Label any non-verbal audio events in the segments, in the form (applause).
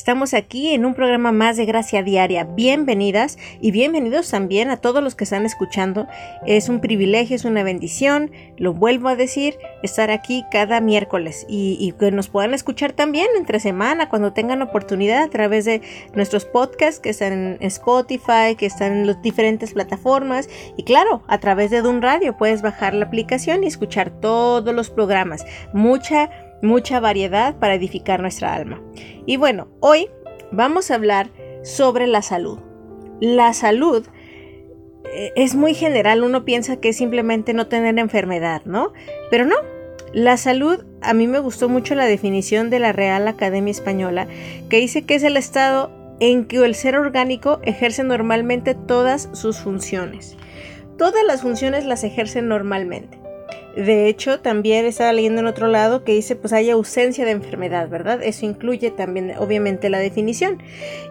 estamos aquí en un programa más de Gracia Diaria. Bienvenidas y bienvenidos también a todos los que están escuchando. Es un privilegio, es una bendición, lo vuelvo a decir, estar aquí cada miércoles y, que nos puedan escuchar también entre semana cuando tengan oportunidad a través de nuestros podcasts que están en Spotify, que están en las diferentes plataformas y claro, a través de Dun Radio puedes bajar la aplicación y escuchar todos los programas. Mucha mucha variedad para edificar nuestra alma. Y bueno, hoy vamos a hablar sobre la salud. La salud eh, es muy general, uno piensa que es simplemente no tener enfermedad, ¿no? Pero no, la salud, a mí me gustó mucho la definición de la Real Academia Española, que dice que es el estado en que el ser orgánico ejerce normalmente todas sus funciones. Todas las funciones las ejercen normalmente. De hecho, también estaba leyendo en otro lado que dice pues hay ausencia de enfermedad, ¿verdad? Eso incluye también obviamente la definición.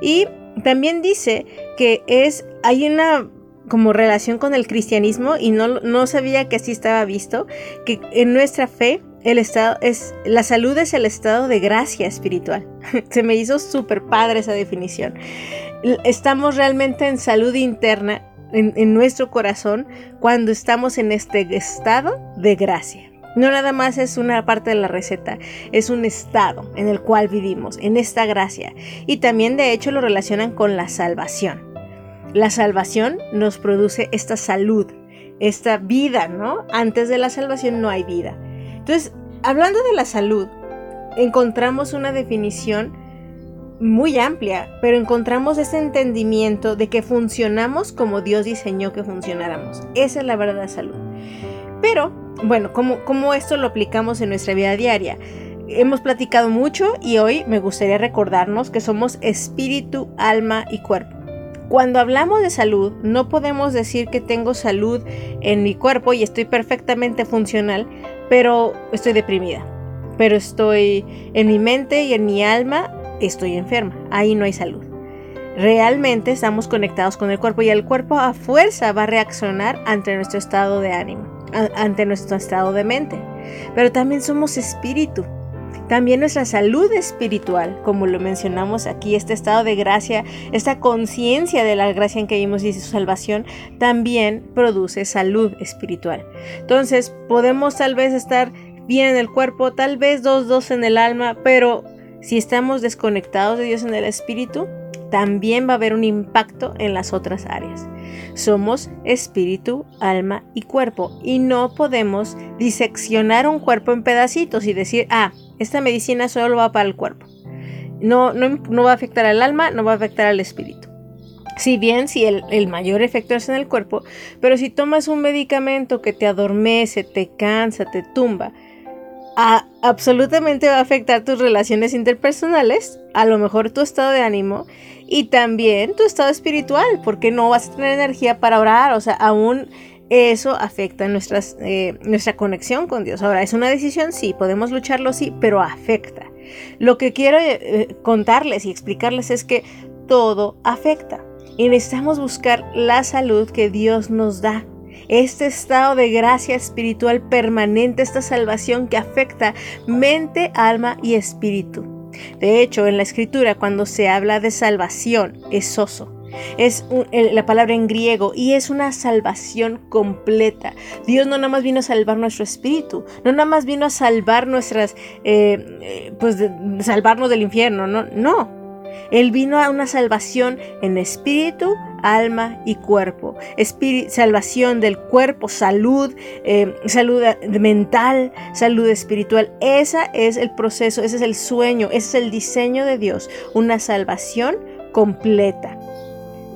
Y también dice que es, hay una como relación con el cristianismo y no, no sabía que así estaba visto, que en nuestra fe el estado es, la salud es el estado de gracia espiritual. (laughs) Se me hizo súper padre esa definición. Estamos realmente en salud interna en, nuestro corazón cuando estamos en este estado de gracia. No nada más es una parte de la receta, es un estado en el cual vivimos, en esta gracia. Y también de hecho lo relacionan con la salvación. La salvación nos produce esta salud, esta vida, ¿no? Antes de la salvación no hay vida. Entonces, hablando de la salud, encontramos una definición muy amplia, pero encontramos ese entendimiento de que funcionamos como Dios diseñó que funcionáramos. Esa es la verdad de salud. Pero, bueno, ¿cómo, esto lo aplicamos en nuestra vida diaria? Hemos platicado mucho y hoy me gustaría recordarnos que somos espíritu, alma y cuerpo. Cuando hablamos de salud, no podemos decir que tengo salud en mi cuerpo y estoy perfectamente funcional, pero estoy deprimida. Pero estoy en mi mente y en mi alma estoy enferma, ahí no hay salud. Realmente estamos conectados con el cuerpo y el cuerpo a fuerza va a reaccionar ante nuestro estado de ánimo, ante nuestro estado de mente. Pero también somos espíritu. También nuestra salud espiritual, como lo mencionamos aquí, este estado de gracia, esta conciencia de la gracia en que vimos y su salvación, también produce salud espiritual. Entonces, podemos tal vez estar bien en el cuerpo, tal vez dos, dos en el alma, pero si estamos desconectados de Dios en el espíritu, también va a haber un impacto en las otras áreas. Somos espíritu, alma y cuerpo y no podemos diseccionar un cuerpo en pedacitos y decir, ah, esta medicina solo va para el cuerpo. No, no, va a afectar al alma, no va a afectar al espíritu. Si bien si el, el, mayor efecto es en el cuerpo, pero si tomas un medicamento que te adormece, te cansa, te tumba, absolutamente va a afectar tus relaciones interpersonales, a lo mejor tu estado de ánimo y también tu estado espiritual, porque no vas a tener energía para orar, o sea, aún eso afecta nuestras, eh, nuestra conexión con Dios. Ahora, es una decisión, sí, podemos lucharlo, sí, pero afecta. Lo que quiero eh, contarles y explicarles es que todo afecta y necesitamos buscar la salud que Dios nos da este estado de gracia espiritual permanente, esta salvación que afecta mente, alma y espíritu. De hecho, en la escritura cuando se habla de salvación es soso. Es la palabra en griego y es una salvación completa. Dios no nada más vino a salvar nuestro espíritu, no nada más vino a salvar nuestras, eh, eh, pues salvarnos del infierno, no, no. Él vino a una salvación en espíritu, alma y cuerpo. salvación del cuerpo, salud, eh, salud mental, salud espiritual. Ese es el proceso, ese es el sueño, ese es el diseño de Dios. Una salvación completa.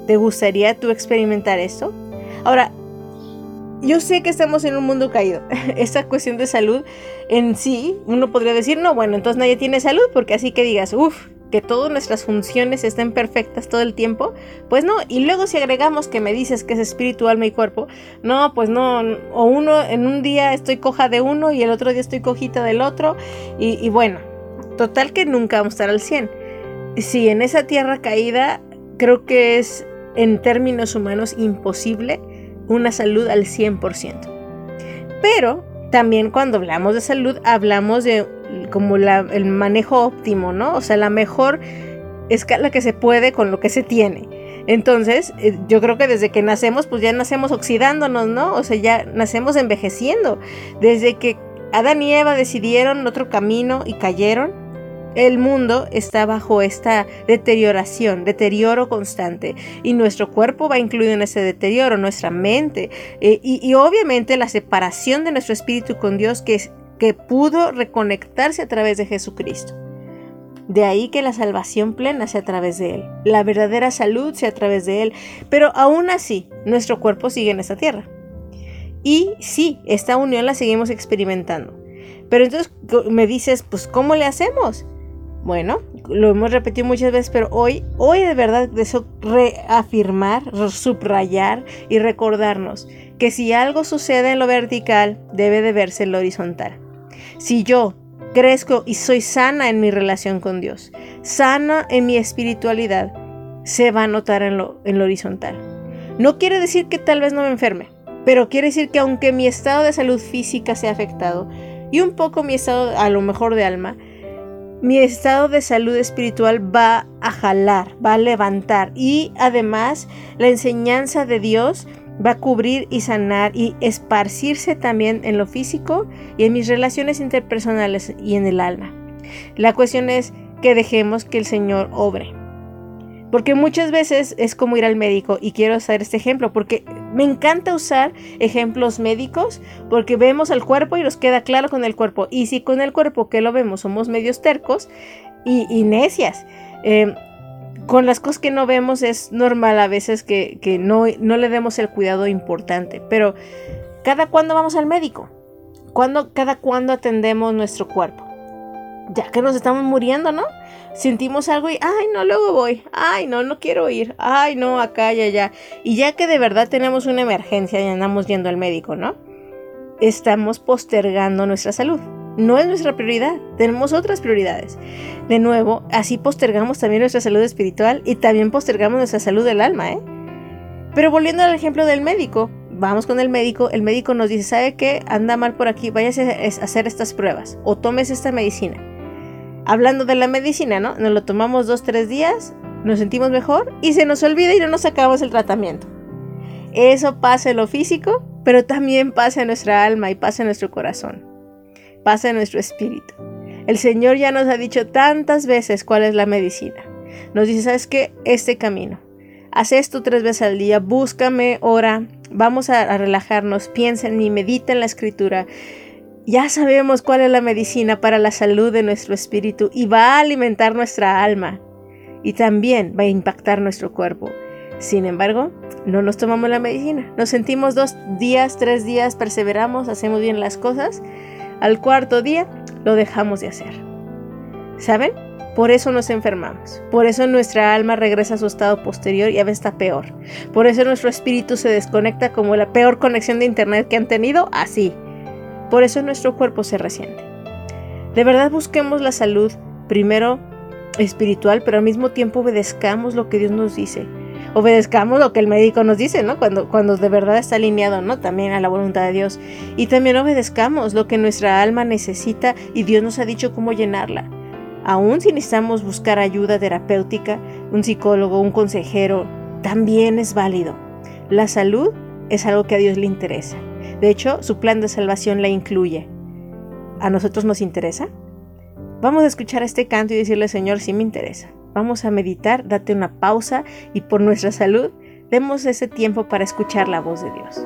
¿Te gustaría tú experimentar esto? Ahora, yo sé que estamos en un mundo caído. (laughs) Esta cuestión de salud en sí, uno podría decir, no, bueno, entonces nadie tiene salud, porque así que digas, uff, que todas nuestras funciones estén perfectas todo el tiempo, pues no. Y luego si agregamos que me dices que es espíritu, alma y cuerpo, no, pues no. O uno, en un día estoy coja de uno y el otro día estoy cojita del otro. Y, bueno, total que nunca vamos a estar al 100. Si en esa tierra caída, creo que es en términos humanos imposible una salud al 100%. Pero también cuando hablamos de salud hablamos de como el manejo óptimo, ¿no? O sea, la mejor escala que se puede con lo que se tiene. Entonces, eh, yo creo que desde que nacemos, pues ya nacemos oxidándonos, ¿no? O sea, ya nacemos envejeciendo. Desde que Adán y Eva decidieron otro camino y cayeron, el mundo está bajo esta deterioración, deterioro constante. Y nuestro cuerpo va incluido en ese deterioro, nuestra mente. Eh, y, obviamente la separación de nuestro espíritu con Dios que, que pudo reconectarse a través de Jesucristo. De ahí que la salvación plena sea a través de Él, la verdadera salud sea a través de Él, pero aún así nuestro cuerpo sigue en esta tierra. Y sí, esta unión la seguimos experimentando. Pero entonces me dices, pues ¿cómo le hacemos? Bueno, lo hemos repetido muchas veces, pero hoy, hoy de verdad deseo reafirmar, subrayar y recordarnos que si algo sucede en lo vertical, debe de verse en lo horizontal. Si yo crezco y soy sana en mi relación con Dios, sana en mi espiritualidad, se va a notar en lo, en lo horizontal. No quiere decir que tal vez no me enferme, pero quiere decir que aunque mi estado de salud física sea afectado y un poco mi estado a lo mejor de alma, mi estado de salud espiritual va a jalar, va a levantar y además la enseñanza de Dios va a cubrir y sanar y esparcirse también en lo físico y en mis relaciones interpersonales y en el alma. La cuestión es que dejemos que el Señor obre. Porque muchas veces es como ir al médico y quiero hacer este ejemplo porque me encanta usar ejemplos médicos porque vemos al cuerpo y nos queda claro con el cuerpo. Y si con el cuerpo que lo vemos somos medios tercos y, necias. Em, con las cosas que no vemos es normal a veces que, no, no, le demos el cuidado importante. Pero cada cuándo vamos al médico. ¿Cuándo, cada cuándo atendemos nuestro cuerpo. Ya que nos estamos muriendo, ¿no? sentimos algo y, ay, no, luego voy, ay, no, no quiero ir, ay, no, acá y allá. Y ya que de verdad tenemos una emergencia y andamos yendo al médico, ¿no? Estamos postergando nuestra salud. No es nuestra prioridad, tenemos otras prioridades. De nuevo, así postergamos también nuestra salud espiritual y también postergamos nuestra salud del alma, ¿eh? Pero volviendo al ejemplo del médico, vamos con el médico, el médico nos dice, ¿sabe qué? Anda mal por aquí, váyase a hacer estas pruebas o tomes esta medicina hablando de la medicina, ¿no? Nos lo tomamos dos, tres días, nos sentimos mejor y se nos olvida y no nos acabamos el tratamiento. Eso pasa en lo físico, pero también pasa en nuestra alma y pasa en nuestro corazón. Pasa en nuestro espíritu. El Señor ya nos ha dicho tantas veces cuál es la medicina. Nos dice, ¿sabes qué? Este camino. Haz esto tres veces al día, búscame, ora, vamos a, a relajarnos, piensa en mí, medita en la escritura ya sabemos cuál es la medicina para la salud de nuestro espíritu y va a alimentar nuestra alma y también va a impactar nuestro cuerpo. Sin embargo, no nos tomamos la medicina. Nos sentimos dos días, tres días, perseveramos, hacemos bien las cosas. Al cuarto día lo dejamos de hacer. ¿Saben? Por eso nos enfermamos. Por eso nuestra alma regresa a su estado posterior y a veces está peor. Por eso nuestro espíritu se desconecta como la peor conexión de internet que han tenido, así. Por eso nuestro cuerpo se resiente. De verdad busquemos la salud, primero espiritual, pero al mismo tiempo obedezcamos lo que Dios nos dice. Obedezcamos lo que el médico nos dice, ¿no? Cuando, cuando de verdad está alineado, ¿no? También a la voluntad de Dios. Y también obedezcamos lo que nuestra alma necesita y Dios nos ha dicho cómo llenarla. Aún si necesitamos buscar ayuda terapéutica, un psicólogo, un consejero, también es válido. La salud es algo que a Dios le interesa. De hecho, su plan de salvación la incluye. ¿A nosotros nos interesa? Vamos a escuchar este canto y decirle, Señor, sí me interesa. Vamos a meditar, date una pausa y por nuestra salud, demos ese tiempo para escuchar la voz de Dios.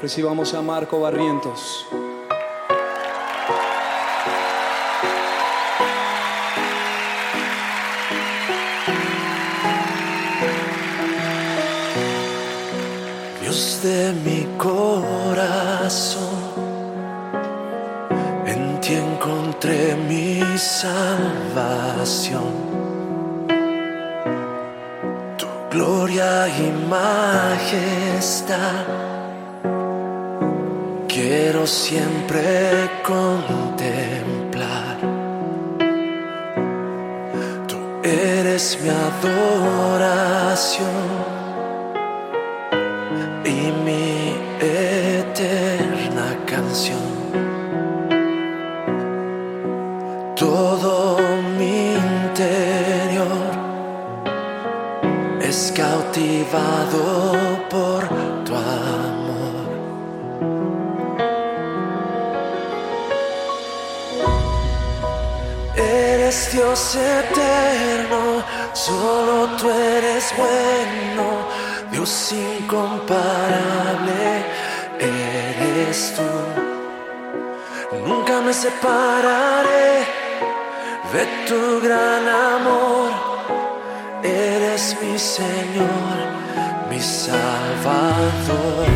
Recibamos a Marco Barrientos. De mi corazón, en ti encontré mi salvación. Tu gloria y majestad quiero siempre contemplar. Tú eres mi adoración y mi eterna canción. Todo mi interior es cautivado por tu amor. Eres Dios eterno, solo tú eres bueno, Dios incomparable, eres tú. Nunca me separaré de tu gran amor, eres mi Señor, mi Salvador.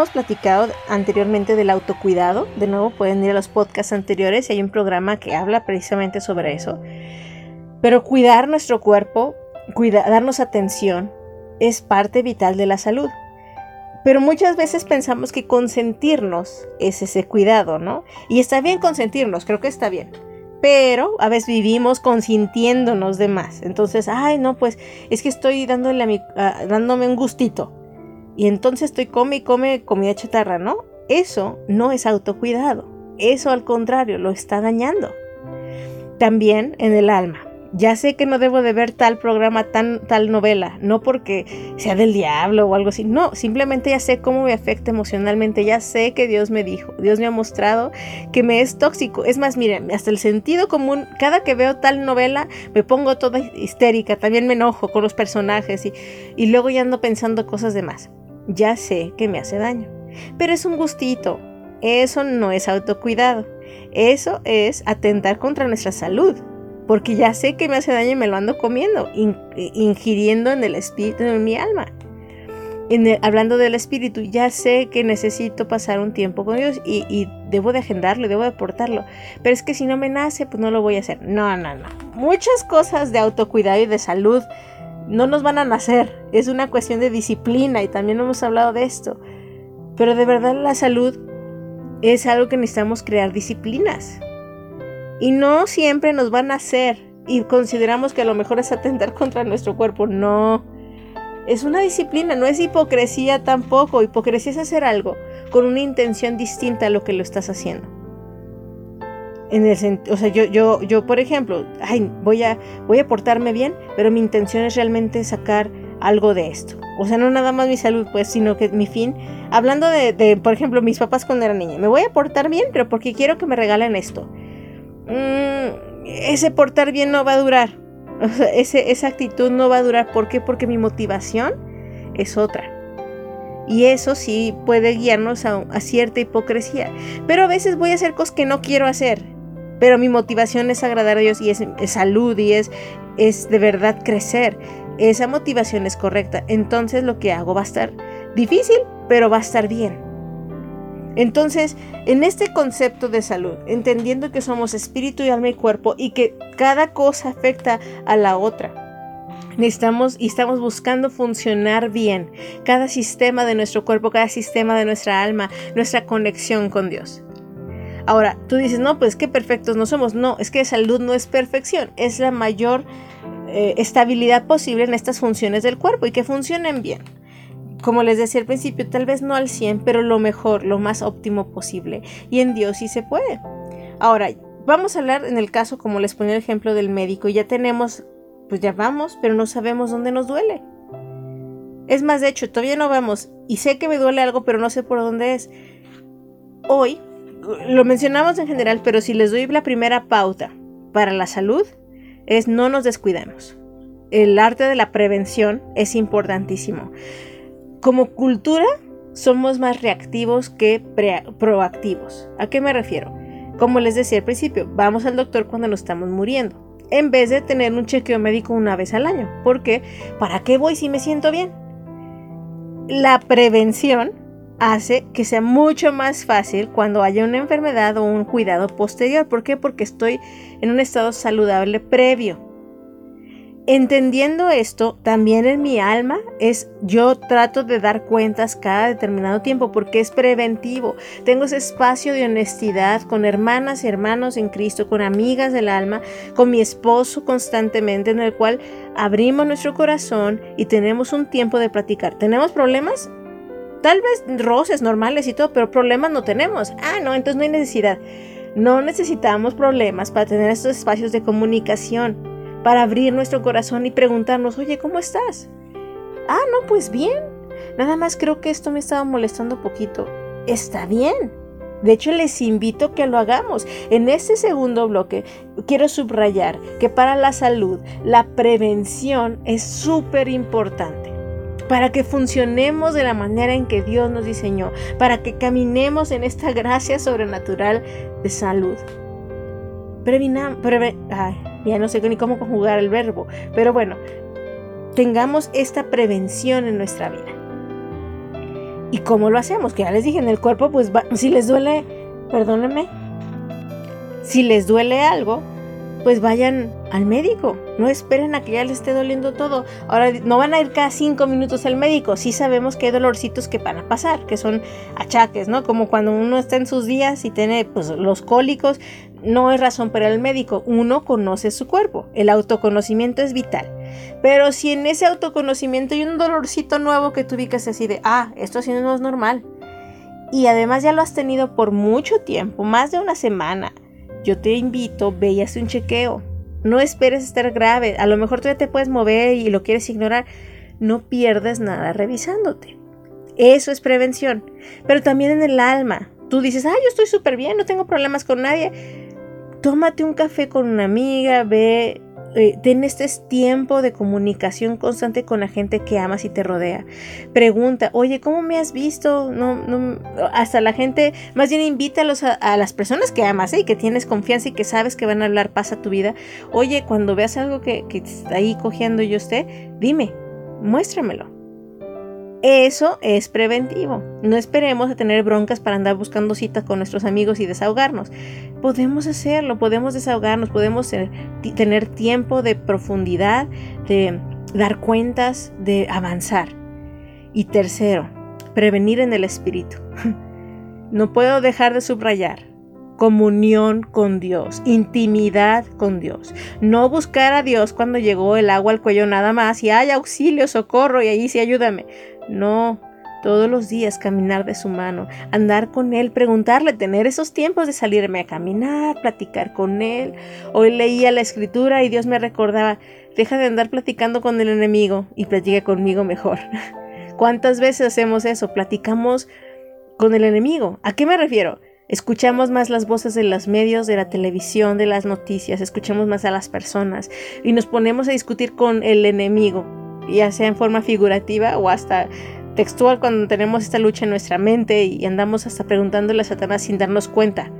Hemos platicado anteriormente del autocuidado. De nuevo pueden ir a los podcasts anteriores y hay un programa que habla precisamente sobre eso. Pero cuidar nuestro cuerpo, cuida- darnos atención, es parte vital de la salud. Pero muchas veces pensamos que consentirnos es ese cuidado, ¿no? Y está bien consentirnos, creo que está bien. Pero a veces vivimos consintiéndonos de más. Entonces, ay, no, pues es que estoy dándole a mi- dándome un gustito. Y entonces estoy come y come comida chatarra, ¿no? Eso no es autocuidado. Eso al contrario, lo está dañando. También en el alma. Ya sé que no debo de ver tal programa, tan, tal novela, no porque sea del diablo o algo así, no, simplemente ya sé cómo me afecta emocionalmente, ya sé que Dios me dijo, Dios me ha mostrado que me es tóxico. Es más, miren, hasta el sentido común, cada que veo tal novela me pongo toda histérica, también me enojo con los personajes y, luego ya ando pensando cosas de más. Ya sé que me hace daño, pero es un gustito, eso no es autocuidado, eso es atentar contra nuestra salud porque ya sé que me hace daño y me lo ando comiendo, in- ingiriendo en el espíritu, en mi alma. hablando del espíritu, ya sé que necesito pasar un tiempo con Dios y, debo de agendarlo, debo de portarlo. Pero es que si no me nace, pues no lo voy a hacer. No, no, no. Muchas cosas de autocuidado y de salud no nos van a nacer. Es una cuestión de disciplina y también hemos hablado de esto. Pero de verdad la salud es algo que necesitamos crear disciplinas. Y no siempre nos van a hacer y consideramos que a lo mejor es atentar (laughs) contra nuestro cuerpo. No. Es una disciplina, no es hipocresía tampoco. Hipocresía es hacer algo con una intención distinta a lo que lo estás haciendo. En el o sea, yo, yo, yo, por ejemplo, ay, voy a, voy a portarme bien, pero mi intención es realmente sacar algo de esto. O sea, no nada más mi salud, pues, sino que mi fin, hablando de, por ejemplo, mis papás cuando era niña, me voy a portar bien, pero porque quiero que me regalen esto. Mm, ese portar bien no va a durar. ese, esa actitud no va a durar. ¿Por qué? Porque mi motivación es otra. Y eso sí puede guiarnos a, cierta hipocresía. Pero a veces voy a hacer cosas que no quiero hacer. Pero mi motivación es agradar a Dios y es, salud y es, es de verdad crecer. Esa motivación es correcta. Entonces lo que hago va a estar difícil, pero va a estar bien. Entonces, en este concepto de salud, entendiendo que somos espíritu y alma y cuerpo y que cada cosa afecta a la otra, necesitamos y estamos buscando funcionar bien cada sistema de nuestro cuerpo, cada sistema de nuestra alma, nuestra conexión con Dios. Ahora, tú dices, no, pues qué perfectos no somos. No, es que salud no es perfección, es la mayor eh, estabilidad posible en estas funciones del cuerpo y que funcionen bien como les decía al principio, tal vez no al 100, pero lo mejor, lo más óptimo posible. Y en Dios sí se puede. Ahora, vamos a hablar en el caso, como les ponía el ejemplo del médico, ya tenemos, pues ya vamos, pero no sabemos dónde nos duele. Es más, de hecho, todavía no vamos y sé que me duele algo, pero no sé por dónde es. Hoy, lo mencionamos en general, pero si les doy la primera pauta para la salud, es no nos descuidemos. El arte de la prevención es importantísimo. Como cultura somos más reactivos que proactivos. ¿A qué me refiero? Como les decía al principio, vamos al doctor cuando nos estamos muriendo, en vez de tener un chequeo médico una vez al año. ¿Por qué? ¿Para qué voy si me siento bien? La prevención hace que sea mucho más fácil cuando haya una enfermedad o un cuidado posterior. ¿Por qué? Porque estoy en un estado saludable previo. Entendiendo esto, también en mi alma es yo trato de dar cuentas cada determinado tiempo porque es preventivo. Tengo ese espacio de honestidad con hermanas y hermanos en Cristo, con amigas del alma, con mi esposo constantemente en el cual abrimos nuestro corazón y tenemos un tiempo de platicar. ¿Tenemos problemas? Tal vez roces normales y todo, pero problemas no tenemos. Ah, no, entonces no hay necesidad. No necesitamos problemas para tener estos espacios de comunicación para abrir nuestro corazón y preguntarnos, oye, ¿cómo estás? Ah, no, pues bien. Nada más creo que esto me estaba molestando poquito. Está bien. De hecho, les invito a que lo hagamos. En este segundo bloque, quiero subrayar que para la salud, la prevención es súper importante. Para que funcionemos de la manera en que Dios nos diseñó. Para que caminemos en esta gracia sobrenatural de salud. Ya no sé ni cómo conjugar el verbo, pero bueno, tengamos esta prevención en nuestra vida. ¿Y cómo lo hacemos? Que ya les dije, en el cuerpo, pues si les duele, perdónenme, si les duele algo, pues vayan al médico. No esperen a que ya les esté doliendo todo. Ahora, no van a ir cada cinco minutos al médico. Sí sabemos que hay dolorcitos que van a pasar, que son achaques, ¿no? Como cuando uno está en sus días y tiene pues, los cólicos, no es razón para el médico. Uno conoce su cuerpo. El autoconocimiento es vital. Pero si en ese autoconocimiento hay un dolorcito nuevo que tú ubicas así de, ah, esto sí no es normal. Y además ya lo has tenido por mucho tiempo, más de una semana. Yo te invito, ve y un chequeo. No esperes estar grave. A lo mejor todavía te puedes mover y lo quieres ignorar. No pierdas nada revisándote. Eso es prevención. Pero también en el alma. Tú dices, ah, yo estoy súper bien, no tengo problemas con nadie tómate un café con una amiga, ve, eh, ten este tiempo de comunicación constante con la gente que amas y te rodea. Pregunta, oye, ¿cómo me has visto? No, no, hasta la gente, más bien invítalos a, a las personas que amas ¿eh? y que tienes confianza y que sabes que van a hablar paz a tu vida. Oye, cuando veas algo que, está ahí cogiendo yo usted, dime, muéstramelo. Eso es preventivo. No esperemos a tener broncas para andar buscando citas con nuestros amigos y desahogarnos. Podemos hacerlo, podemos desahogarnos, podemos tener tiempo de profundidad, de dar cuentas, de avanzar. Y tercero, prevenir en el espíritu. (laughs) No puedo dejar de subrayar comunión con Dios, intimidad con Dios. No buscar a Dios cuando llegó el agua al cuello nada más y hay auxilio, socorro y allí sí ayúdame. No, todos los días caminar de su mano, andar con Él, preguntarle, tener esos tiempos de salirme a caminar, platicar con Él. Hoy leía la escritura y Dios me recordaba, deja de andar platicando con el enemigo y platica conmigo mejor. (laughs) ¿Cuántas veces hacemos eso? Platicamos con el enemigo. ¿A qué me refiero? Escuchamos más las voces de los medios, de la televisión, de las noticias, escuchamos más a las personas y nos ponemos a discutir con el enemigo ya sea en forma figurativa o hasta textual cuando tenemos esta lucha en nuestra mente y andamos hasta preguntándole a Satanás sin darnos cuenta.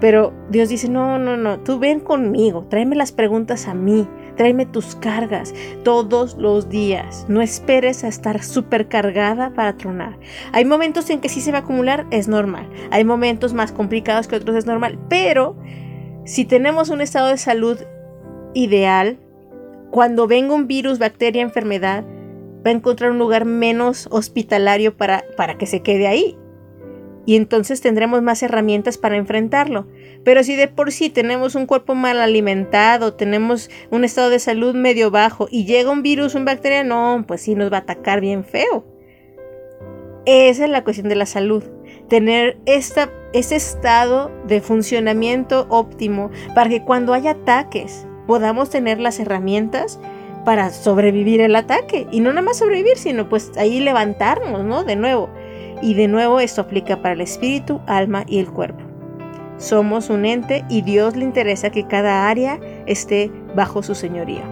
Pero Dios dice, no, no, no, tú ven conmigo, tráeme las preguntas a mí, tráeme tus cargas todos los días. No esperes a estar súper cargada para tronar. Hay momentos en que sí se va a acumular, es normal. Hay momentos más complicados que otros, es normal. Pero si tenemos un estado de salud ideal, cuando venga un virus, bacteria, enfermedad, va a encontrar un lugar menos hospitalario para, para que se quede ahí. Y entonces tendremos más herramientas para enfrentarlo. Pero si de por sí tenemos un cuerpo mal alimentado, tenemos un estado de salud medio bajo y llega un virus, una bacteria, no, pues sí nos va a atacar bien feo. Esa es la cuestión de la salud. Tener esta, ese estado de funcionamiento óptimo para que cuando haya ataques, podamos tener las herramientas para sobrevivir el ataque. Y no nada más sobrevivir, sino pues ahí levantarnos, ¿no? De nuevo. Y de nuevo esto aplica para el espíritu, alma y el cuerpo. Somos un ente y Dios le interesa que cada área esté bajo su señoría.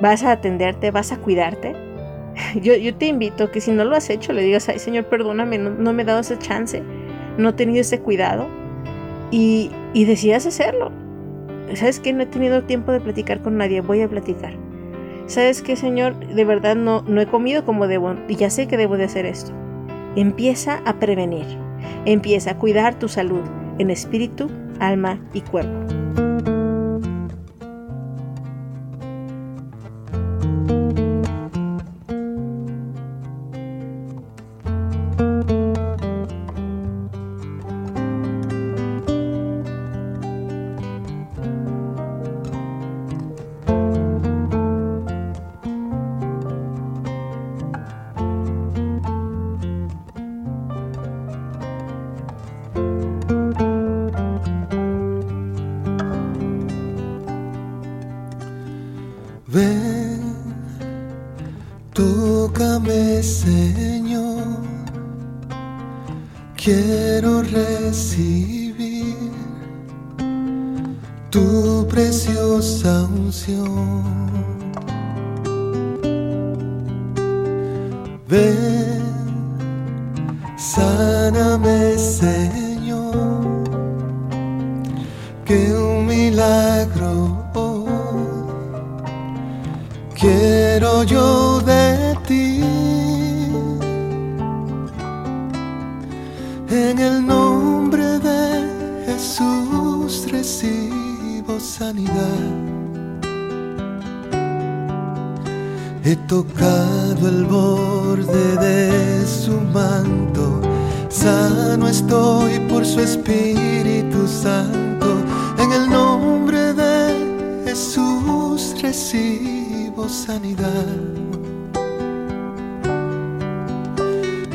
Vas a atenderte, vas a cuidarte. (laughs) Yo, yo te invito que si no lo has hecho, le digas, ay Señor, perdóname, no, me he dado ese chance, no he tenido ese cuidado. Y, y decidas hacerlo ¿sabes qué? No he tenido tiempo de platicar con nadie, voy a platicar. ¿Sabes qué, Señor? De verdad no, no he comido como debo y ya sé que debo de hacer esto. Empieza a prevenir, empieza a cuidar tu salud en espíritu, alma y cuerpo.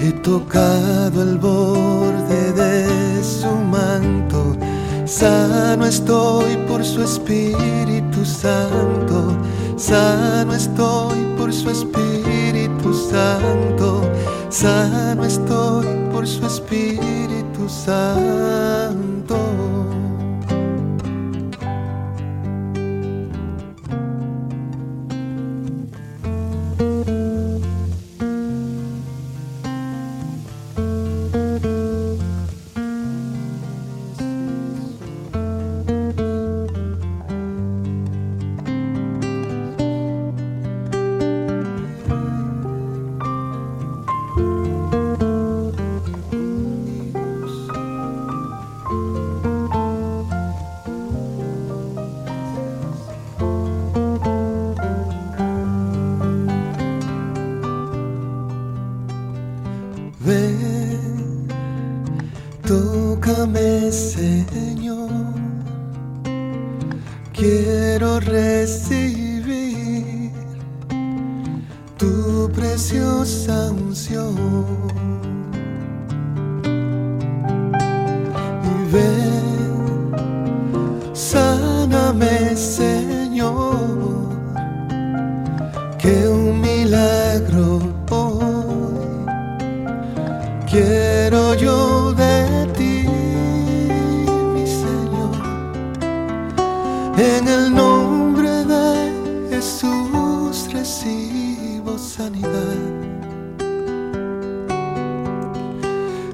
He tocado el borde de su manto, sano estoy por su Espíritu Santo, sano estoy por su Espíritu Santo, sano estoy por su Espíritu Santo.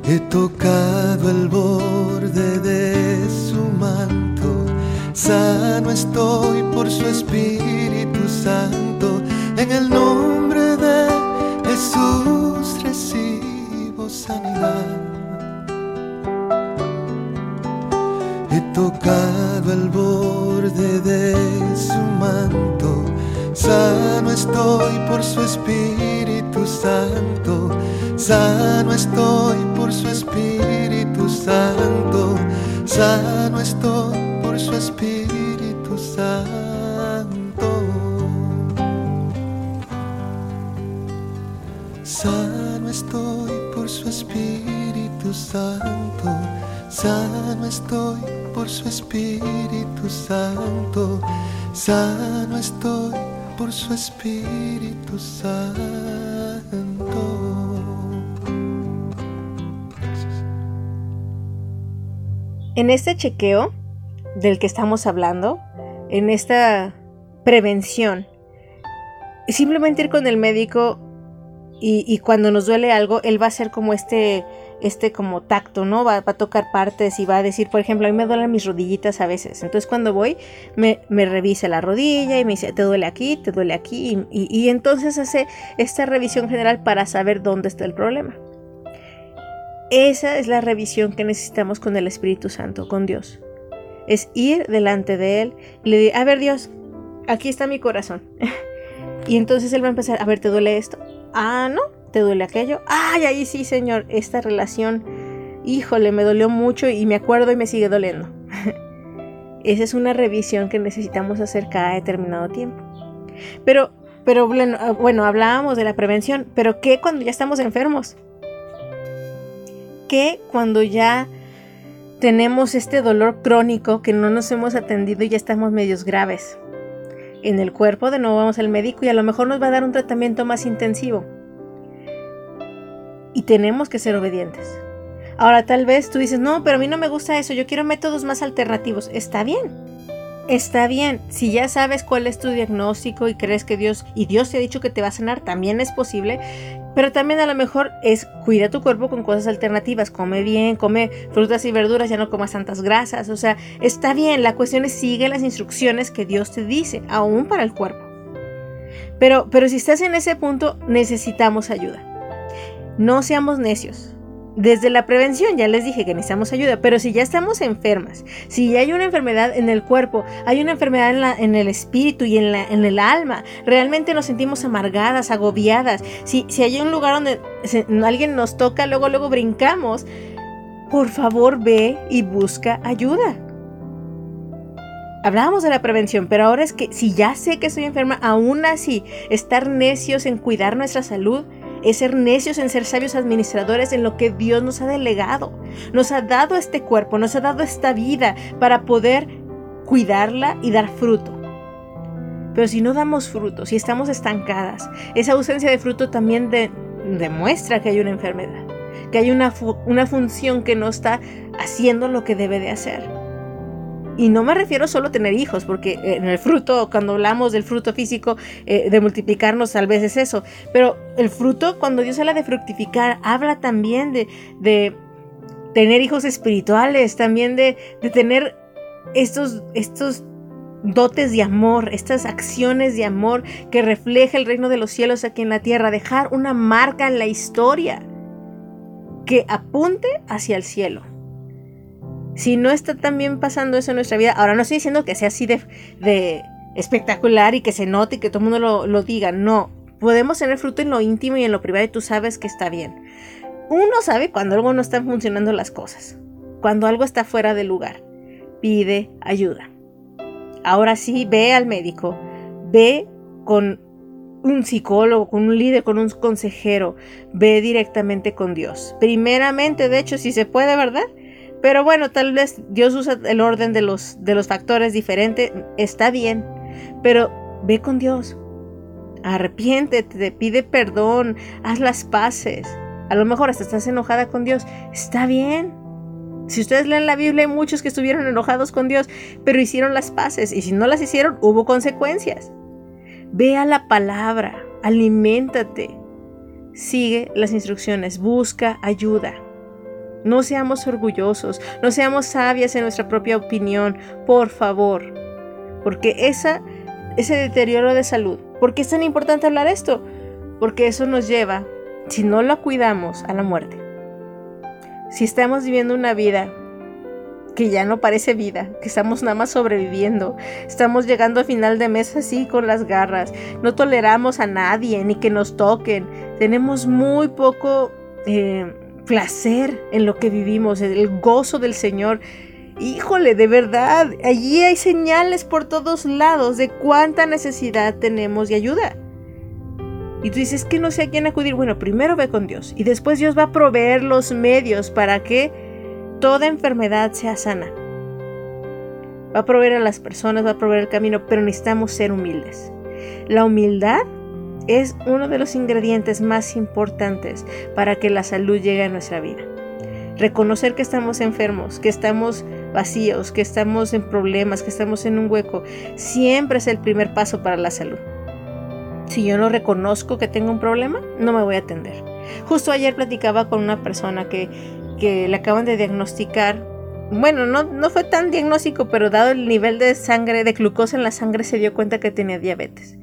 He tocado el borde de su manto, sano estoy por su Espíritu Santo. En el nombre de Jesús recibo sanidad. He tocado el borde de su manto, sano estoy por su Espíritu Santo, sano Espíritu Santo. En este chequeo del que estamos hablando, en esta prevención, simplemente ir con el médico y, y cuando nos duele algo, él va a hacer como este, este como tacto, ¿no? Va, a tocar partes y va a decir, por ejemplo, a mí me duelen mis rodillitas a veces. Entonces cuando voy, me, me revisa la rodilla y me dice, te duele aquí, te duele aquí. Y, y, entonces hace esta revisión general para saber dónde está el problema. Esa es la revisión que necesitamos con el Espíritu Santo, con Dios. Es ir delante de Él y le decir, a ver Dios, aquí está mi corazón. (laughs) y entonces Él va a empezar, a ver, ¿te duele esto? Ah, no, ¿te duele aquello? Ay, ahí sí, Señor, esta relación, híjole, me dolió mucho y me acuerdo y me sigue doliendo. (laughs) Esa es una revisión que necesitamos hacer cada determinado tiempo. Pero, pero bueno, bueno, hablábamos de la prevención, pero ¿qué cuando ya estamos enfermos? ¿Qué cuando ya tenemos este dolor crónico que no nos hemos atendido y ya estamos medios graves? En el cuerpo de nuevo vamos al médico y a lo mejor nos va a dar un tratamiento más intensivo. Y tenemos que ser obedientes. Ahora tal vez tú dices, no, pero a mí no me gusta eso, yo quiero métodos más alternativos. Está bien. Está bien, si ya sabes cuál es tu diagnóstico y crees que Dios y Dios te ha dicho que te va a sanar, también es posible, pero también a lo mejor es cuida tu cuerpo con cosas alternativas, come bien, come frutas y verduras, ya no comas tantas grasas, o sea, está bien, la cuestión es sigue las instrucciones que Dios te dice, aún para el cuerpo. Pero, pero si estás en ese punto, necesitamos ayuda. No seamos necios. Desde la prevención ya les dije que necesitamos ayuda, pero si ya estamos enfermas, si ya hay una enfermedad en el cuerpo, hay una enfermedad en, el espíritu y en, el alma, realmente nos sentimos amargadas, agobiadas, si, si hay un lugar donde alguien nos toca, luego, luego brincamos, por favor ve y busca ayuda. Hablábamos de la prevención, pero ahora es que si ya sé que estoy enferma, aún así, estar necios en cuidar nuestra salud, es ser necios en ser sabios administradores en lo que Dios nos ha delegado. Nos ha dado este cuerpo, nos ha dado esta vida para poder cuidarla y dar fruto. Pero si no damos fruto, si estamos estancadas, esa ausencia de fruto también de, demuestra que hay una enfermedad, que hay una, una función que no está haciendo lo que debe de hacer. Y no me refiero solo a tener hijos, porque en el fruto, cuando hablamos del fruto físico, eh, de multiplicarnos, tal vez es eso. Pero el fruto, cuando Dios habla de fructificar, habla también de, de tener hijos espirituales, también de, de tener estos, estos dotes de amor, estas acciones de amor que refleja el reino de los cielos aquí en la tierra, dejar una marca en la historia que apunte hacia el cielo si no está también pasando eso en nuestra vida, ahora no estoy diciendo que sea así de, de espectacular y que se note y que todo el mundo lo, diga, no, podemos tener fruto en lo íntimo y en lo privado y tú sabes que está bien. Uno sabe cuando algo no están funcionando las cosas. cuando algo está fuera de lugar. Pide ayuda. Ahora sí, ve al médico, ve con un psicólogo, con un líder, con un consejero, ve directamente con Dios. Primeramente, de hecho, si se puede, ¿verdad? Pero bueno, tal vez Dios usa el orden de los, de los factores diferente, está bien, pero ve con Dios. Arrepiéntete, pide perdón, haz las paces. A lo mejor hasta estás enojada con Dios, está bien. Si ustedes leen la Biblia, hay muchos que estuvieron enojados con Dios, pero hicieron las paces, y si no las hicieron, hubo consecuencias. Ve a la palabra, aliméntate, sigue las instrucciones, busca ayuda. No seamos orgullosos, no seamos sabias en nuestra propia opinión, por favor. Porque esa, ese deterioro de salud, ¿por qué es tan importante hablar esto? Porque eso nos lleva, si no la cuidamos, a la muerte. Si estamos viviendo una vida que ya no parece vida, que estamos nada más sobreviviendo, estamos llegando a final de mes así con las garras, no toleramos a nadie ni que nos toquen, tenemos muy poco eh, placer en lo que vivimos, el gozo del Señor. Híjole, de verdad, allí hay señales por todos lados de cuánta necesidad tenemos de ayuda. Y tú dices que no sé a quién acudir. Bueno, primero ve con Dios y después Dios va a proveer los medios para que toda enfermedad sea sana. Va a proveer a las personas, va a proveer el camino, pero necesitamos ser humildes. La humildad es uno de los ingredientes más importantes para que la salud llegue a nuestra vida. Reconocer que estamos enfermos, que estamos vacíos, que estamos en problemas, que estamos en un hueco, siempre es el primer paso para la salud. Si yo no reconozco que tengo un problema, no me voy a atender. Justo ayer platicaba con una persona que, que le acaban de diagnosticar bueno, no, no fue tan diagnóstico, pero dado el nivel de sangre, de glucosa en la sangre, se dio cuenta que tenía diabetes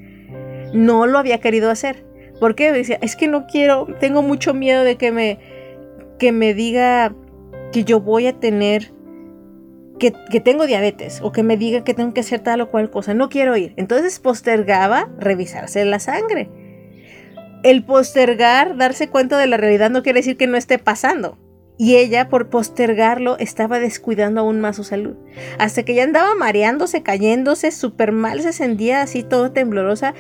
no lo había querido hacer. ¿Por qué? Decía, es que no quiero, tengo mucho miedo de que me, que me diga que yo voy a tener, que, que, tengo diabetes o que me diga que tengo que hacer tal o cual cosa. No quiero ir. Entonces postergaba revisarse la sangre. El postergar, darse cuenta de la realidad no quiere decir que no esté pasando. Y ella, por postergarlo, estaba descuidando aún más su salud. Hasta que ya andaba mareándose, cayéndose, súper mal, se sentía así todo temblorosa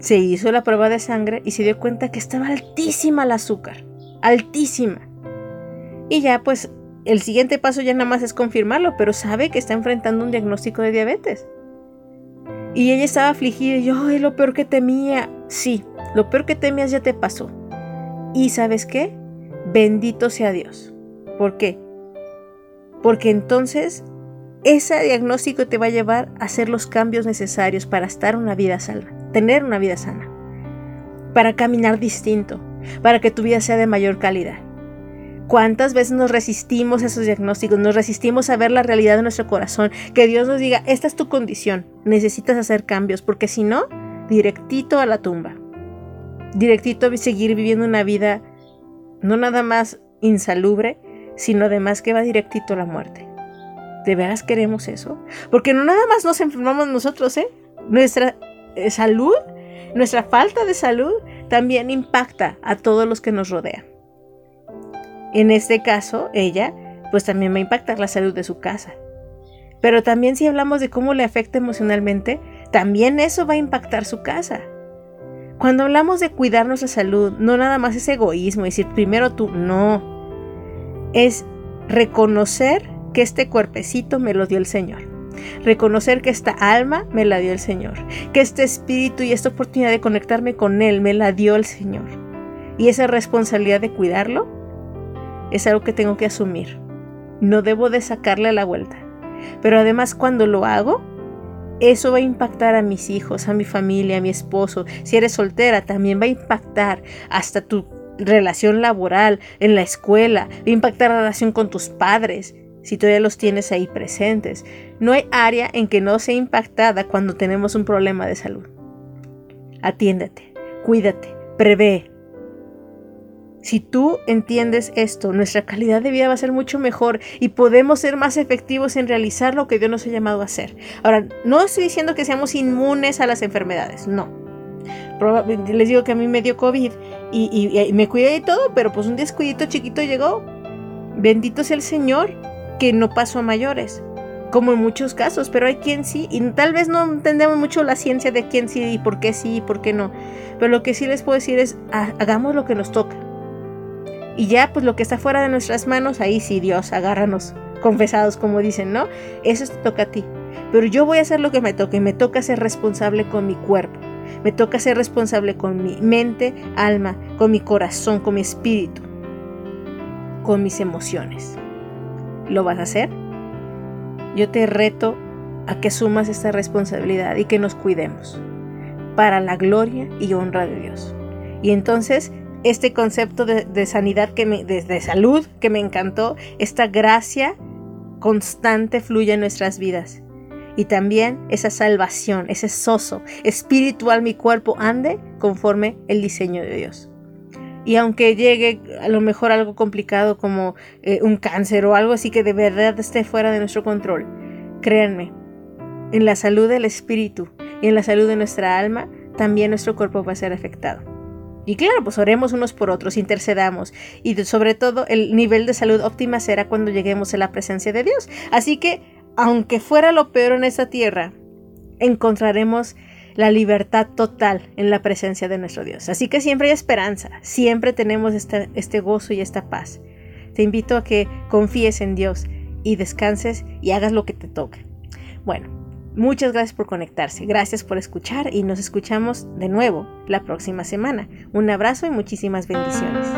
se hizo la prueba de sangre y se dio cuenta que estaba altísima el azúcar, altísima. Y ya pues el siguiente paso ya nada más es confirmarlo, pero sabe que está enfrentando un diagnóstico de diabetes. Y ella estaba afligida y yo, ay, lo peor que temía. Sí, lo peor que temías ya te pasó. Y sabes qué? Bendito sea Dios. ¿Por qué? Porque entonces ese diagnóstico te va a llevar a hacer los cambios necesarios para estar una vida salva tener una vida sana, para caminar distinto, para que tu vida sea de mayor calidad. ¿Cuántas veces nos resistimos a esos diagnósticos? Nos resistimos a ver la realidad de nuestro corazón, que Dios nos diga, esta es tu condición, necesitas hacer cambios, porque si no, directito a la tumba, directito a seguir viviendo una vida no nada más insalubre, sino además que va directito a la muerte. ¿De veras queremos eso? Porque no nada más nos enfermamos nosotros, ¿eh? Nuestra salud, nuestra falta de salud también impacta a todos los que nos rodean. En este caso, ella, pues también va a impactar la salud de su casa. Pero también si hablamos de cómo le afecta emocionalmente, también eso va a impactar su casa. Cuando hablamos de cuidar nuestra salud, no nada más es egoísmo, decir primero tú, no. Es reconocer que este cuerpecito me lo dio el Señor. Reconocer que esta alma me la dio el Señor, que este espíritu y esta oportunidad de conectarme con Él me la dio el Señor. Y esa responsabilidad de cuidarlo es algo que tengo que asumir. No debo de sacarle la vuelta. Pero además cuando lo hago, eso va a impactar a mis hijos, a mi familia, a mi esposo. Si eres soltera, también va a impactar hasta tu relación laboral, en la escuela, va a impactar la relación con tus padres, si todavía los tienes ahí presentes. No hay área en que no sea impactada cuando tenemos un problema de salud. Atiéndete, cuídate, prevé. Si tú entiendes esto, nuestra calidad de vida va a ser mucho mejor y podemos ser más efectivos en realizar lo que Dios nos ha llamado a hacer. Ahora, no estoy diciendo que seamos inmunes a las enfermedades, no. Les digo que a mí me dio COVID y, me cuidé y todo, pero pues un descuidito chiquito llegó, Bendito sea el Señor que no pasó a mayores, como en muchos casos, pero hay quien sí, y tal vez no entendemos mucho la ciencia de quién sí y por qué sí y por qué no, pero lo que sí les puedo decir es, hagamos lo que nos toca. Y ya, pues lo que está fuera de nuestras manos, ahí sí, Dios, agárranos, confesados, como dicen, ¿no? Eso te toca a ti. Pero yo voy a hacer lo que me toque, me toca ser responsable con mi cuerpo, me toca ser responsable con mi mente, alma, con mi corazón, con mi espíritu, con mis emociones. ¿Lo vas a hacer? Yo te reto a que sumas esta responsabilidad y que nos cuidemos para la gloria y honra de Dios. Y entonces este concepto de, sanidad, que me, de, salud que me encantó, esta gracia constante fluye en nuestras vidas. Y también esa salvación, ese soso espiritual, mi cuerpo ande conforme el diseño de Dios. Y aunque llegue a lo mejor algo complicado como eh, un cáncer o algo así que de verdad esté fuera de nuestro control, créanme, en la salud del espíritu y en la salud de nuestra alma, también nuestro cuerpo va a ser afectado. Y claro, pues oremos unos por otros, intercedamos. Y sobre todo, el nivel de salud óptima será cuando lleguemos a la presencia de Dios. Así que, aunque fuera lo peor en esta tierra, encontraremos la libertad total en la presencia de nuestro Dios. Así que siempre hay esperanza, siempre tenemos este, este gozo y esta paz. Te invito a que confíes en Dios y descanses y hagas lo que te toca. Bueno, muchas gracias por conectarse, gracias por escuchar y nos escuchamos de nuevo la próxima semana. Un abrazo y muchísimas bendiciones.